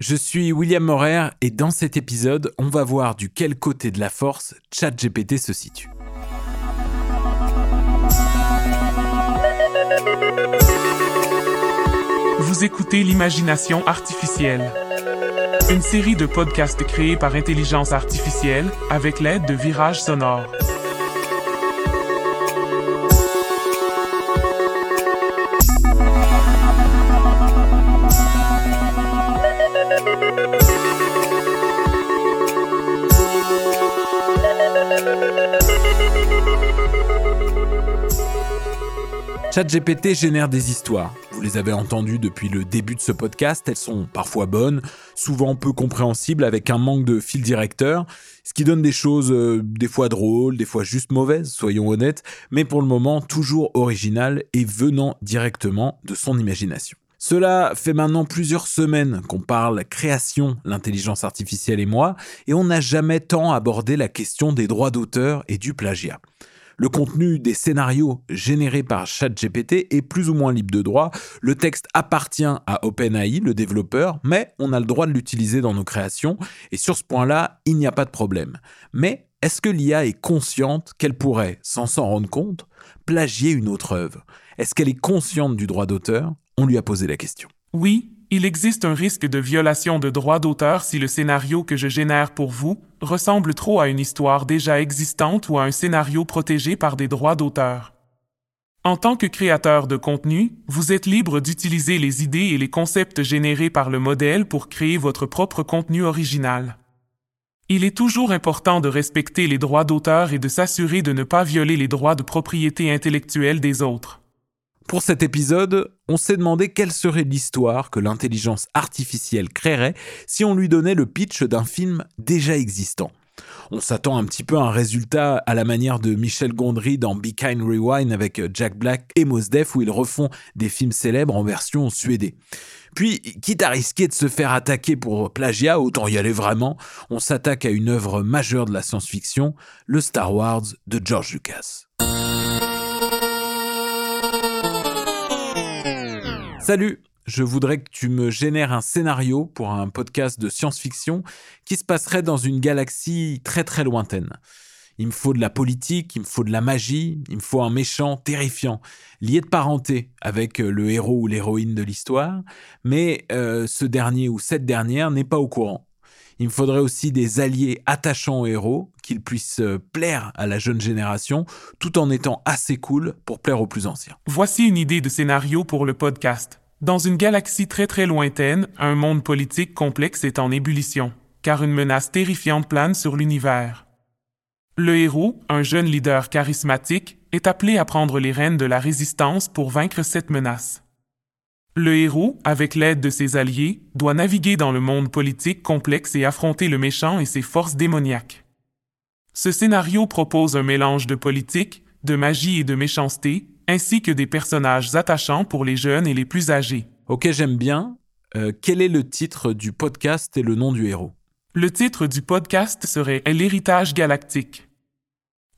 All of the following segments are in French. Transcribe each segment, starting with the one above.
Je suis William Morer et dans cet épisode, on va voir du quel côté de la force ChatGPT se situe. Vous écoutez l'imagination artificielle. Une série de podcasts créés par intelligence artificielle avec l'aide de Virage Sonore. ChatGPT génère des histoires. Vous les avez entendues depuis le début de ce podcast. Elles sont parfois bonnes, souvent peu compréhensibles, avec un manque de fil directeur, ce qui donne des choses euh, des fois drôles, des fois juste mauvaises, soyons honnêtes, mais pour le moment toujours originales et venant directement de son imagination. Cela fait maintenant plusieurs semaines qu'on parle création, l'intelligence artificielle et moi, et on n'a jamais tant abordé la question des droits d'auteur et du plagiat. Le contenu des scénarios générés par ChatGPT est plus ou moins libre de droit. Le texte appartient à OpenAI, le développeur, mais on a le droit de l'utiliser dans nos créations. Et sur ce point-là, il n'y a pas de problème. Mais est-ce que l'IA est consciente qu'elle pourrait, sans s'en rendre compte, plagier une autre œuvre? Est-ce qu'elle est consciente du droit d'auteur? On lui a posé la question. Oui, il existe un risque de violation de droit d'auteur si le scénario que je génère pour vous ressemble trop à une histoire déjà existante ou à un scénario protégé par des droits d'auteur. En tant que créateur de contenu, vous êtes libre d'utiliser les idées et les concepts générés par le modèle pour créer votre propre contenu original. Il est toujours important de respecter les droits d'auteur et de s'assurer de ne pas violer les droits de propriété intellectuelle des autres. Pour cet épisode, on s'est demandé quelle serait l'histoire que l'intelligence artificielle créerait si on lui donnait le pitch d'un film déjà existant. On s'attend un petit peu à un résultat à la manière de Michel Gondry dans Be Kind Rewind avec Jack Black et Mos Def où ils refont des films célèbres en version suédée. Puis, quitte à risquer de se faire attaquer pour plagiat, autant y aller vraiment, on s'attaque à une œuvre majeure de la science-fiction, le Star Wars de George Lucas. Salut je voudrais que tu me génères un scénario pour un podcast de science-fiction qui se passerait dans une galaxie très très lointaine. Il me faut de la politique, il me faut de la magie, il me faut un méchant terrifiant, lié de parenté avec euh, le héros ou l'héroïne de l'histoire, mais euh, ce dernier ou cette dernière n'est pas au courant. Il me faudrait aussi des alliés attachants aux héros, qu'ils puissent euh, plaire à la jeune génération, tout en étant assez cool pour plaire aux plus anciens. Voici une idée de scénario pour le podcast. Dans une galaxie très très lointaine, un monde politique complexe est en ébullition, car une menace terrifiante plane sur l'univers. Le héros, un jeune leader charismatique, est appelé à prendre les rênes de la résistance pour vaincre cette menace. Le héros, avec l'aide de ses alliés, doit naviguer dans le monde politique complexe et affronter le méchant et ses forces démoniaques. Ce scénario propose un mélange de politique, de magie et de méchanceté, ainsi que des personnages attachants pour les jeunes et les plus âgés. Ok, j'aime bien. Euh, quel est le titre du podcast et le nom du héros? Le titre du podcast serait L'héritage galactique.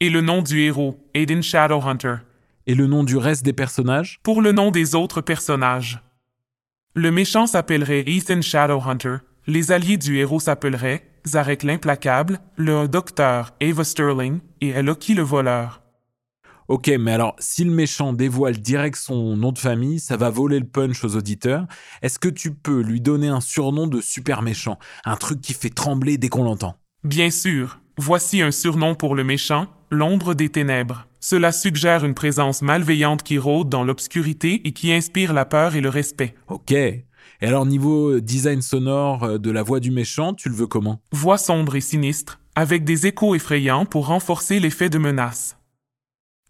Et le nom du héros, Aiden Shadowhunter. Et le nom du reste des personnages? Pour le nom des autres personnages. Le méchant s'appellerait Ethan Shadowhunter, les alliés du héros s'appelleraient Zarek l'implacable, le docteur Ava Sterling et Eloki le voleur. Ok, mais alors, si le méchant dévoile direct son nom de famille, ça va voler le punch aux auditeurs. Est-ce que tu peux lui donner un surnom de super méchant? Un truc qui fait trembler dès qu'on l'entend Bien sûr. Voici un surnom pour le méchant, l'ombre des ténèbres. Cela suggère une présence malveillante qui rôde dans l'obscurité et qui inspire la peur et le respect. Ok. Et alors niveau design sonore euh, de la voix du méchant, tu le veux comment? Voix sombre et sinistre, avec des échos effrayants pour renforcer l'effet de menace.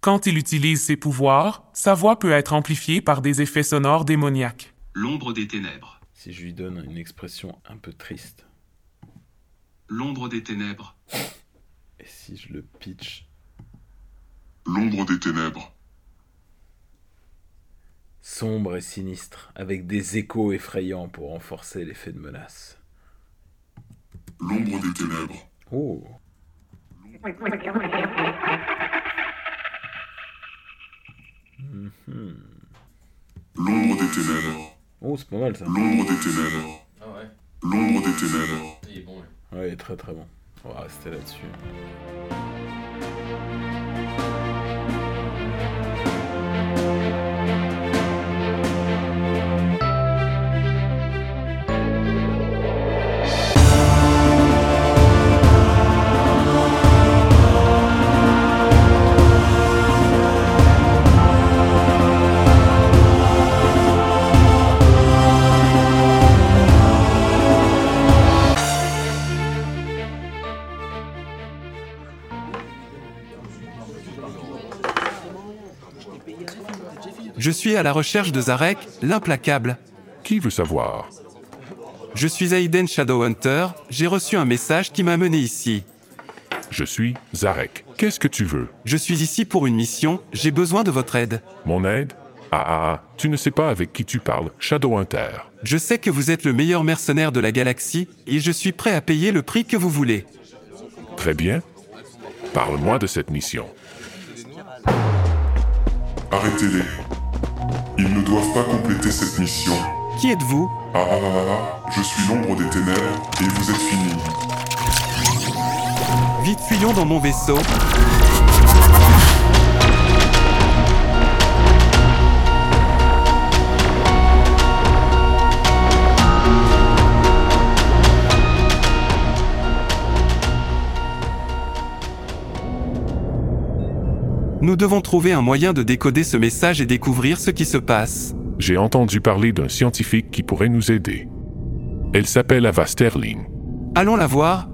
Quand il utilise ses pouvoirs, sa voix peut être amplifiée par des effets sonores démoniaques. L'ombre des ténèbres. Si je lui donne une expression un peu triste. L'ombre des ténèbres. Et si je le pitch L'ombre des ténèbres. Sombre et sinistre, avec des échos effrayants pour renforcer l'effet de menace. L'ombre des ténèbres. Oh. L'ombre des ténèbres. Oh, c'est pas mal ça. L'ombre des ténèbres. Ah ouais. L'ombre des ténèbres. Ouais, très très bon. On va rester là-dessus. Je suis à la recherche de Zarek, l'implacable. Qui veut savoir? Je suis Aiden Shadowhunter, j'ai reçu un message qui m'a mené ici. Je suis Zarek. Qu'est-ce que tu veux? Je suis ici pour une mission, j'ai besoin de votre aide. Mon aide? Ah, ah ah, tu ne sais pas avec qui tu parles, Shadowhunter. Je sais que vous êtes le meilleur mercenaire de la galaxie et je suis prêt à payer le prix que vous voulez. Très bien. Parle-moi de cette mission. Arrêtez-les. Ils ne doivent pas compléter cette mission. Qui êtes-vous? Ah ah ah ah, je suis l'ombre des ténèbres et vous êtes finis. Vite fuyons dans mon vaisseau. Nous devons trouver un moyen de décoder ce message et découvrir ce qui se passe. J'ai entendu parler d'un scientifique qui pourrait nous aider. Elle s'appelle Ava Sterling. Allons la voir.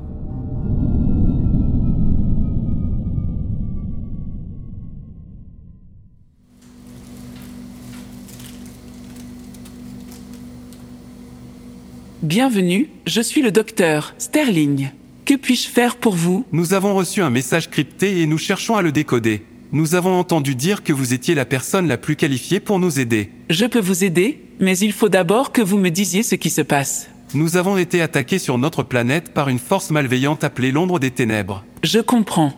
Bienvenue, je suis le docteur Sterling. Que puis-je faire pour vous? Nous avons reçu un message crypté et nous cherchons à le décoder. Nous avons entendu dire que vous étiez la personne la plus qualifiée pour nous aider. Je peux vous aider, mais il faut d'abord que vous me disiez ce qui se passe. Nous avons été attaqués sur notre planète par une force malveillante appelée l'ombre des ténèbres. Je comprends.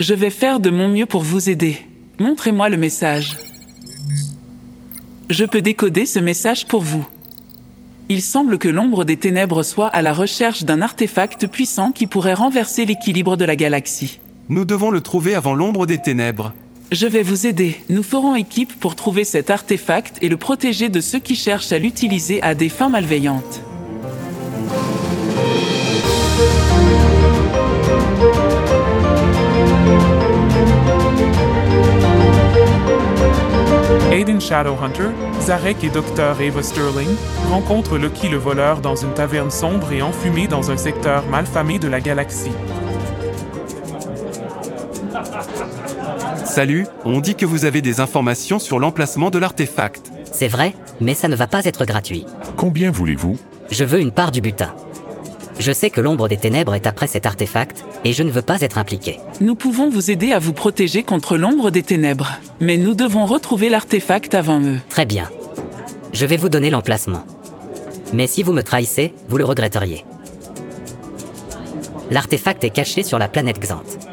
Je vais faire de mon mieux pour vous aider. Montrez-moi le message. Je peux décoder ce message pour vous. Il semble que l'ombre des ténèbres soit à la recherche d'un artefact puissant qui pourrait renverser l'équilibre de la galaxie. Nous devons le trouver avant l'ombre des ténèbres. Je vais vous aider. Nous ferons équipe pour trouver cet artefact et le protéger de ceux qui cherchent à l'utiliser à des fins malveillantes. Aiden Shadowhunter, Zarek et Dr. Ava Sterling rencontrent Lucky le voleur dans une taverne sombre et enfumée dans un secteur malfamé de la galaxie. Salut, on dit que vous avez des informations sur l'emplacement de l'artefact. C'est vrai, mais ça ne va pas être gratuit. Combien voulez-vous? Je veux une part du butin. Je sais que l'ombre des ténèbres est après cet artefact, et je ne veux pas être impliqué. Nous pouvons vous aider à vous protéger contre l'ombre des ténèbres, mais nous devons retrouver l'artefact avant eux. Très bien. Je vais vous donner l'emplacement. Mais si vous me trahissez, vous le regretteriez. L'artefact est caché sur la planète Xanth.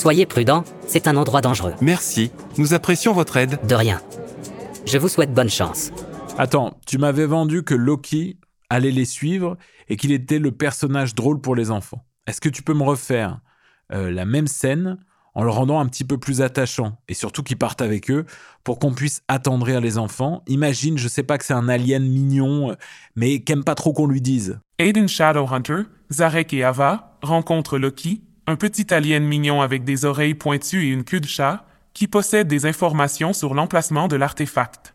Soyez prudents, c'est un endroit dangereux. Merci, nous apprécions votre aide. De rien. Je vous souhaite bonne chance. Attends, tu m'avais vendu que Loki allait les suivre et qu'il était le personnage drôle pour les enfants. Est-ce que tu peux me refaire euh, la même scène en le rendant un petit peu plus attachant et surtout qu'ils partent avec eux pour qu'on puisse attendrir les enfants? Imagine, je sais pas que c'est un alien mignon, euh, mais qu'aime pas trop qu'on lui dise. Aiden Shadowhunter, Zarek et Ava rencontrent Loki, un petit alien mignon avec des oreilles pointues et une queue de chat, qui possède des informations sur l'emplacement de l'artefact.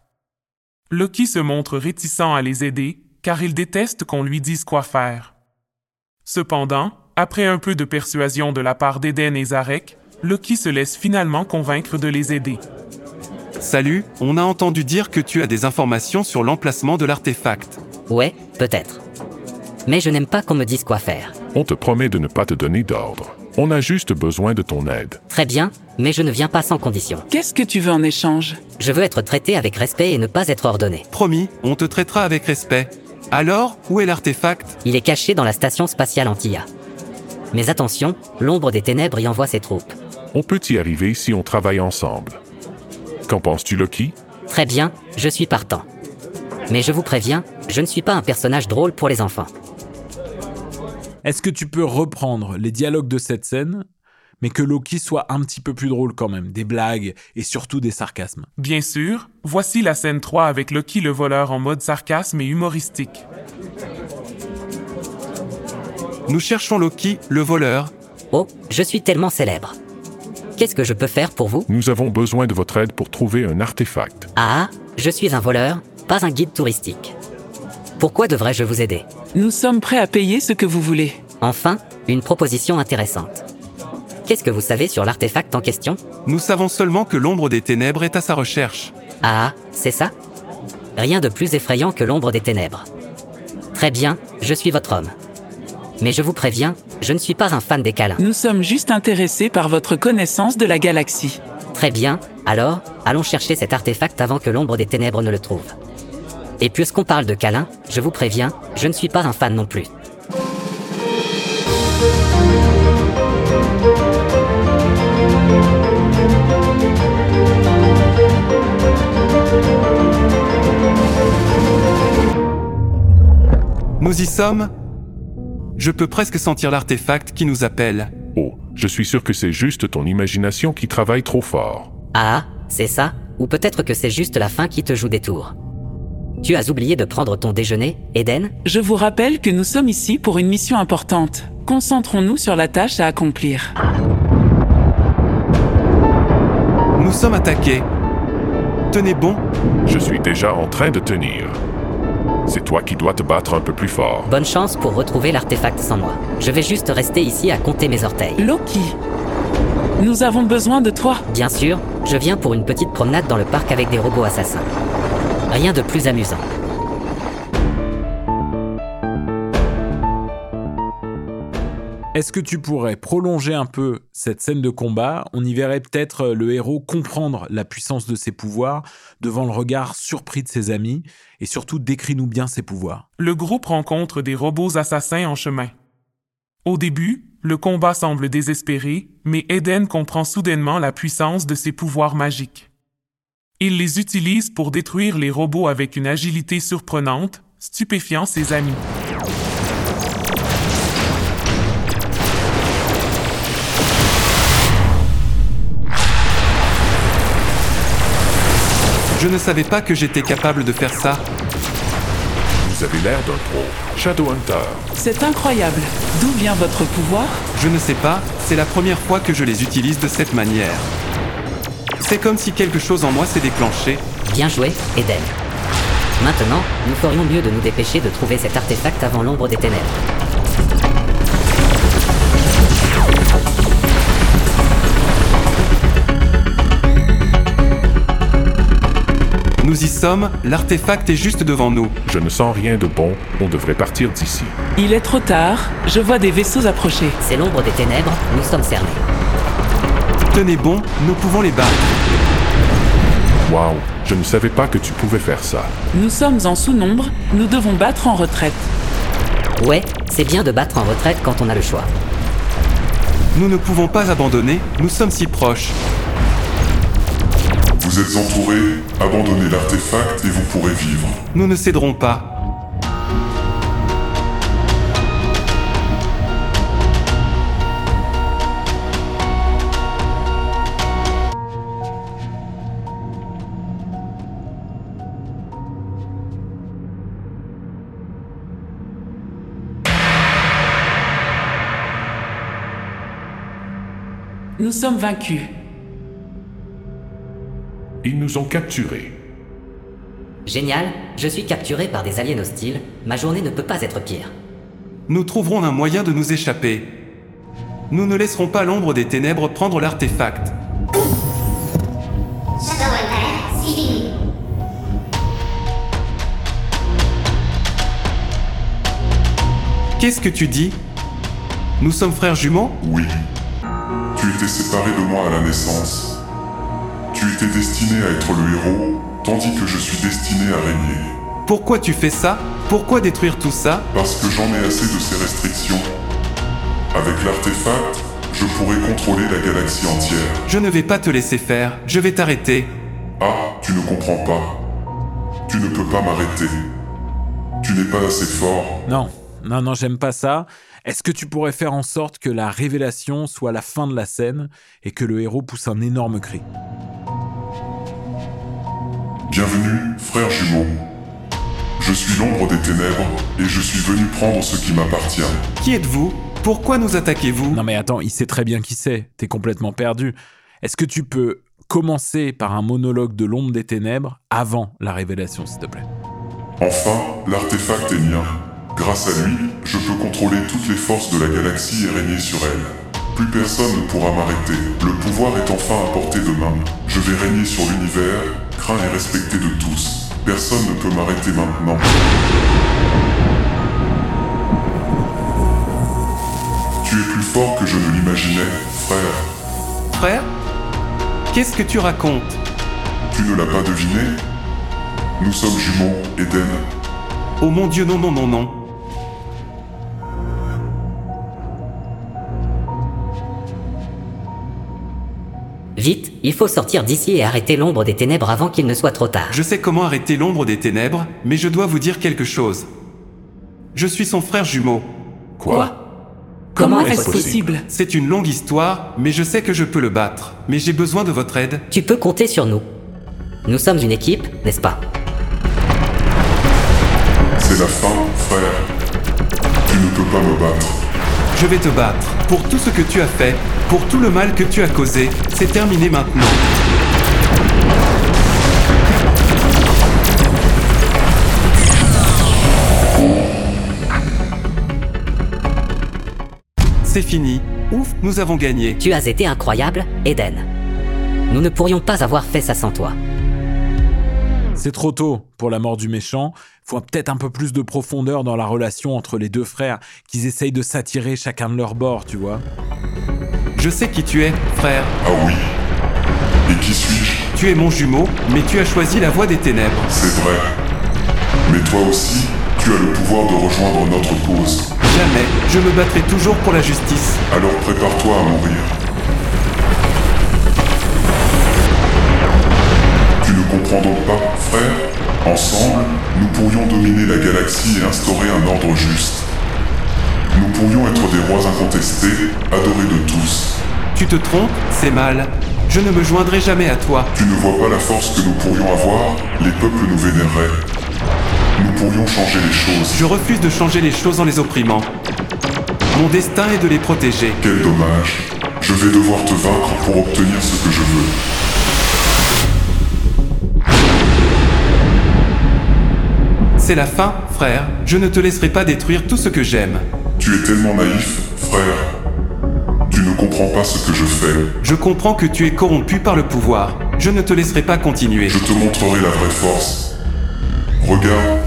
Loki se montre réticent à les aider, car il déteste qu'on lui dise quoi faire. Cependant, après un peu de persuasion de la part d'Eden et Zarek, Loki se laisse finalement convaincre de les aider. Salut, on a entendu dire que tu as des informations sur l'emplacement de l'artefact. Ouais, peut-être. Mais je n'aime pas qu'on me dise quoi faire. On te promet de ne pas te donner d'ordre. On a juste besoin de ton aide. Très bien, mais je ne viens pas sans condition. Qu'est-ce que tu veux en échange? Je veux être traité avec respect et ne pas être ordonné. Promis, on te traitera avec respect. Alors, où est l'artefact? Il est caché dans la station spatiale Antilla. Mais attention, l'ombre des ténèbres y envoie ses troupes. On peut y arriver si on travaille ensemble. Qu'en penses-tu, Loki? Très bien, je suis partant. Mais je vous préviens, je ne suis pas un personnage drôle pour les enfants. Est-ce que tu peux reprendre les dialogues de cette scène, mais que Loki soit un petit peu plus drôle quand même, des blagues et surtout des sarcasmes? Bien sûr, voici la scène 3 avec Loki le voleur en mode sarcasme et humoristique. Nous cherchons Loki, le voleur. Oh, je suis tellement célèbre. Qu'est-ce que je peux faire pour vous? Nous avons besoin de votre aide pour trouver un artefact. Ah, je suis un voleur, pas un guide touristique. Pourquoi devrais-je vous aider Nous sommes prêts à payer ce que vous voulez. Enfin, une proposition intéressante. Qu'est-ce que vous savez sur l'artefact en question Nous savons seulement que l'ombre des ténèbres est à sa recherche. Ah, c'est ça? Rien de plus effrayant que l'ombre des ténèbres. Très bien, je suis votre homme. Mais je vous préviens, je ne suis pas un fan des câlins. Nous sommes juste intéressés par votre connaissance de la galaxie. Très bien, alors, allons chercher cet artefact avant que l'ombre des ténèbres ne le trouve. Et puisqu'on parle de câlins, je vous préviens, je ne suis pas un fan non plus. Nous y sommes Je peux presque sentir l'artefact qui nous appelle. Oh, je suis sûr que c'est juste ton imagination qui travaille trop fort. Ah, c'est ça Ou peut-être que c'est juste la fin qui te joue des tours. Tu as oublié de prendre ton déjeuner, Eden? Je vous rappelle que nous sommes ici pour une mission importante. Concentrons-nous sur la tâche à accomplir. Nous sommes attaqués. Tenez bon, Je suis déjà en train de tenir. C'est toi qui dois te battre un peu plus fort. Bonne chance pour retrouver l'artefact sans moi. Je vais juste rester ici à compter mes orteils. Loki, nous avons besoin de toi. Bien sûr, je viens pour une petite promenade dans le parc avec des robots assassins. Rien de plus amusant. Est-ce que tu pourrais prolonger un peu cette scène de combat? On y verrait peut-être le héros comprendre la puissance de ses pouvoirs devant le regard surpris de ses amis et surtout décris-nous bien ses pouvoirs. Le groupe rencontre des robots assassins en chemin. Au début, le combat semble désespéré, mais Eden comprend soudainement la puissance de ses pouvoirs magiques. Il les utilise pour détruire les robots avec une agilité surprenante, stupéfiant ses amis. je ne savais pas que j'étais capable de faire ça. Vous avez l'air d'un pro. Shadowhunter. C'est incroyable. D'où vient votre pouvoir? Je ne sais pas, c'est la première fois que je les utilise de cette manière. C'est comme si quelque chose en moi s'est déclenché. Bien joué, Eden. Maintenant, nous ferions mieux de nous dépêcher de trouver cet artefact avant l'ombre des ténèbres. Nous y sommes, l'artefact est juste devant nous. Je ne sens rien de bon. On devrait partir d'ici. Il est trop tard. Je vois des vaisseaux approcher. C'est l'ombre des ténèbres, nous sommes cernés. Tenez bon, nous pouvons les battre. Waouh, je ne savais pas que tu pouvais faire ça. Nous sommes en sous-nombre. Nous devons battre en retraite. Ouais, c'est bien de battre en retraite quand on a le choix. Nous ne pouvons pas abandonner, nous sommes si proches. Vous êtes entourés, abandonnez l'artefact et vous pourrez vivre. Nous ne céderons pas. Nous sommes vaincus. Ils nous ont capturés. Génial, je suis capturé par des aliens hostiles. Ma journée ne peut pas être pire. Nous trouverons un moyen de nous échapper. Nous ne laisserons pas l'ombre des ténèbres prendre l'artefact. Qu'est-ce que tu dis? Nous sommes frères jumeaux? Oui. Séparé de moi à la naissance. Tu étais destiné à être le héros, tandis que je suis destiné à régner. Pourquoi tu fais ça? Pourquoi détruire tout ça? Parce que j'en ai assez de ces restrictions. Avec l'artefact, je pourrais contrôler la galaxie entière. Je ne vais pas te laisser faire, je vais t'arrêter. Ah, tu ne comprends pas. Tu ne peux pas m'arrêter. Tu n'es pas assez fort. Non, non, non, j'aime pas ça. Est-ce que tu pourrais faire en sorte que la révélation soit la fin de la scène et que le héros pousse un énorme cri? Bienvenue, frère jumeau. Je suis l'ombre des ténèbres et je suis venu prendre ce qui m'appartient. Qui êtes-vous? Pourquoi nous attaquez-vous? Non mais attends, il sait très bien qui c'est. T'es complètement perdu. Est-ce que tu peux commencer par un monologue de l'ombre des ténèbres avant la révélation, s'il te plaît? Enfin, l'artefact est mien. Grâce à lui, je peux contrôler toutes les forces de la galaxie et régner sur elle. Plus personne ne pourra m'arrêter. Le pouvoir est enfin à portée de main. Je vais régner sur l'univers, craint et respecté de tous. Personne ne peut m'arrêter maintenant. Tu es plus fort que je ne l'imaginais, frère. Frère Qu'est-ce que tu racontes? Tu ne l'as pas deviné? Nous sommes jumeaux, Eden. Oh mon dieu, non, non, non, non. Vite, il faut sortir d'ici et arrêter l'ombre des ténèbres avant qu'il ne soit trop tard. Je sais comment arrêter l'ombre des ténèbres, mais je dois vous dire quelque chose. Je suis son frère jumeau. Quoi? Comment, est-ce possible? C'est une longue histoire, mais je sais que je peux le battre. Mais j'ai besoin de votre aide. Tu peux compter sur nous. Nous sommes une équipe, n'est-ce pas? C'est la fin, frère. Tu ne peux pas me battre. Je vais te battre. Pour tout ce que tu as fait, pour tout le mal que tu as causé, c'est terminé maintenant. C'est fini. Ouf, nous avons gagné. Tu as été incroyable, Eden. Nous ne pourrions pas avoir fait ça sans toi. C'est trop tôt pour la mort du méchant. Faut peut-être un peu plus de profondeur dans la relation entre les deux frères, qu'ils essayent de s'attirer chacun de leur bord, tu vois. Je sais qui tu es, frère. Ah oui. Et qui suis-je? Tu es mon jumeau, mais tu as choisi la voie des ténèbres. C'est vrai. Mais toi aussi, tu as le pouvoir de rejoindre notre cause. Jamais, je me battrai toujours pour la justice. Alors prépare-toi à mourir. Donc pas, frère Ensemble, nous pourrions dominer la galaxie et instaurer un ordre juste. Nous pourrions être des rois incontestés, adorés de tous. Tu te trompes, c'est mal. Je ne me joindrai jamais à toi. Tu ne vois pas la force que nous pourrions avoir Les peuples nous vénéreraient. Nous pourrions changer les choses. Je refuse de changer les choses en les opprimant. Mon destin est de les protéger. Quel dommage. Je vais devoir te vaincre pour obtenir ce que je veux. C'est la fin, frère. Je ne te laisserai pas détruire tout ce que j'aime. Tu es tellement naïf, frère. Tu ne comprends pas ce que je fais. Je comprends que tu es corrompu par le pouvoir. Je ne te laisserai pas continuer. Je te montrerai la vraie force. Regarde,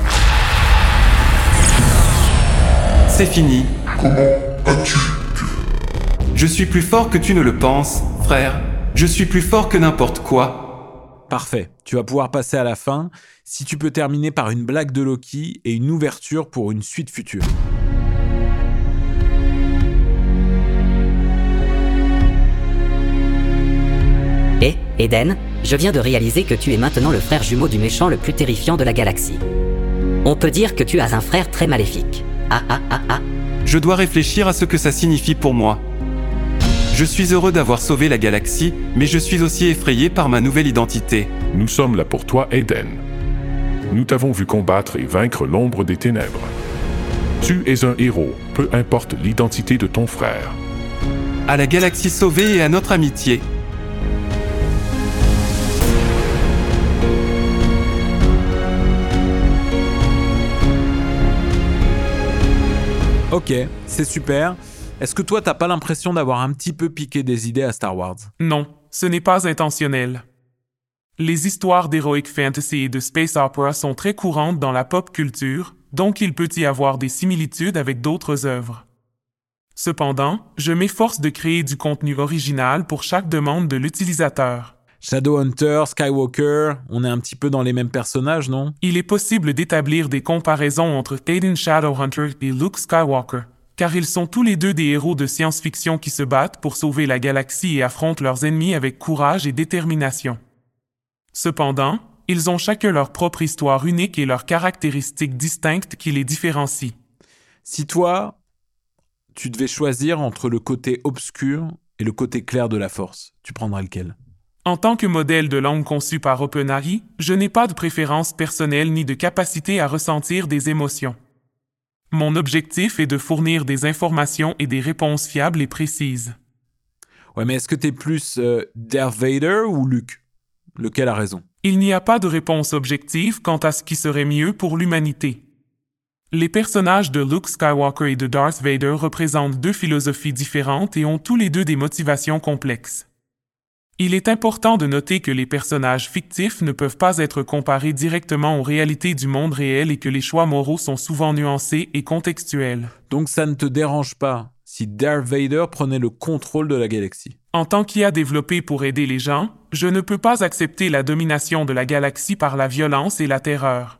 C'est fini. comment as-tu pu Je suis plus fort que tu ne le penses, frère. Je suis plus fort que n'importe quoi. Parfait. Tu vas pouvoir passer à la fin si tu peux terminer par une blague de Loki et une ouverture pour une suite future. Et, Eden, je viens de réaliser que tu es maintenant le frère jumeau du méchant le plus terrifiant de la galaxie. On peut dire que tu as un frère très maléfique. Ah ah ah ah. Je dois réfléchir à ce que ça signifie pour moi. Je suis heureux d'avoir sauvé la galaxie, mais je suis aussi effrayé par ma nouvelle identité. Nous sommes là pour toi, Eden. Nous t'avons vu combattre et vaincre l'ombre des ténèbres. Tu es un héros, peu importe l'identité de ton frère. À la galaxie sauvée et à notre amitié. Ok, c'est super. Est-ce que toi, t'as pas l'impression d'avoir un petit peu piqué des idées à Star Wars? Non, ce n'est pas intentionnel. Les histoires d'heroic fantasy et de space opera sont très courantes dans la pop culture, donc il peut y avoir des similitudes avec d'autres œuvres. Cependant, je m'efforce de créer du contenu original pour chaque demande de l'utilisateur. Shadowhunter, Skywalker, on est un petit peu dans les mêmes personnages, non? Il est possible d'établir des comparaisons entre Théoden Shadowhunter et Luke Skywalker, car ils sont tous les deux des héros de science-fiction qui se battent pour sauver la galaxie et affrontent leurs ennemis avec courage et détermination. Cependant, ils ont chacun leur propre histoire unique et leurs caractéristiques distinctes qui les différencient. Si toi, tu devais choisir entre le côté obscur et le côté clair de la force, tu prendrais lequel? En tant que modèle de langue conçu par OpenAI, je n'ai pas de préférence personnelle ni de capacité à ressentir des émotions. Mon objectif est de fournir des informations et des réponses fiables et précises. Ouais, mais est-ce que t'es plus euh, Darth Vader ou Luke? Lequel a raison? Il n'y a pas de réponse objective quant à ce qui serait mieux pour l'humanité. Les personnages de Luke Skywalker et de Darth Vader représentent deux philosophies différentes et ont tous les deux des motivations complexes. Il est important de noter que les personnages fictifs ne peuvent pas être comparés directement aux réalités du monde réel et que les choix moraux sont souvent nuancés et contextuels. Donc ça ne te dérange pas si Darth Vader prenait le contrôle de la galaxie? En tant qu'IA développé pour aider les gens, je ne peux pas accepter la domination de la galaxie par la violence et la terreur.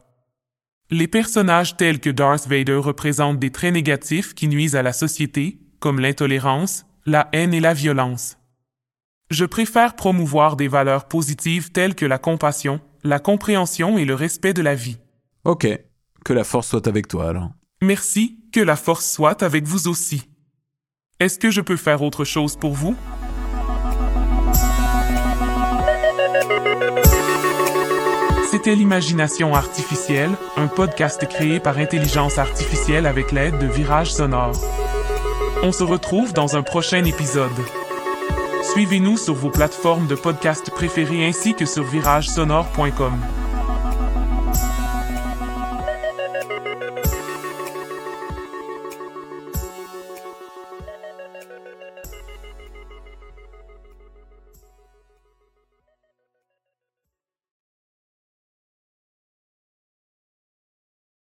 Les personnages tels que Darth Vader représentent des traits négatifs qui nuisent à la société, comme l'intolérance, la haine et la violence. Je préfère promouvoir des valeurs positives telles que la compassion, la compréhension et le respect de la vie. Ok, que la force soit avec toi alors. Merci, que la force soit avec vous aussi. Est-ce que je peux faire autre chose pour vous? C'était l'Imagination artificielle, un podcast créé par intelligence artificielle avec l'aide de Virage Sonore. On se retrouve dans un prochain épisode. Suivez-nous sur vos plateformes de podcast préférées ainsi que sur viragesonore.com.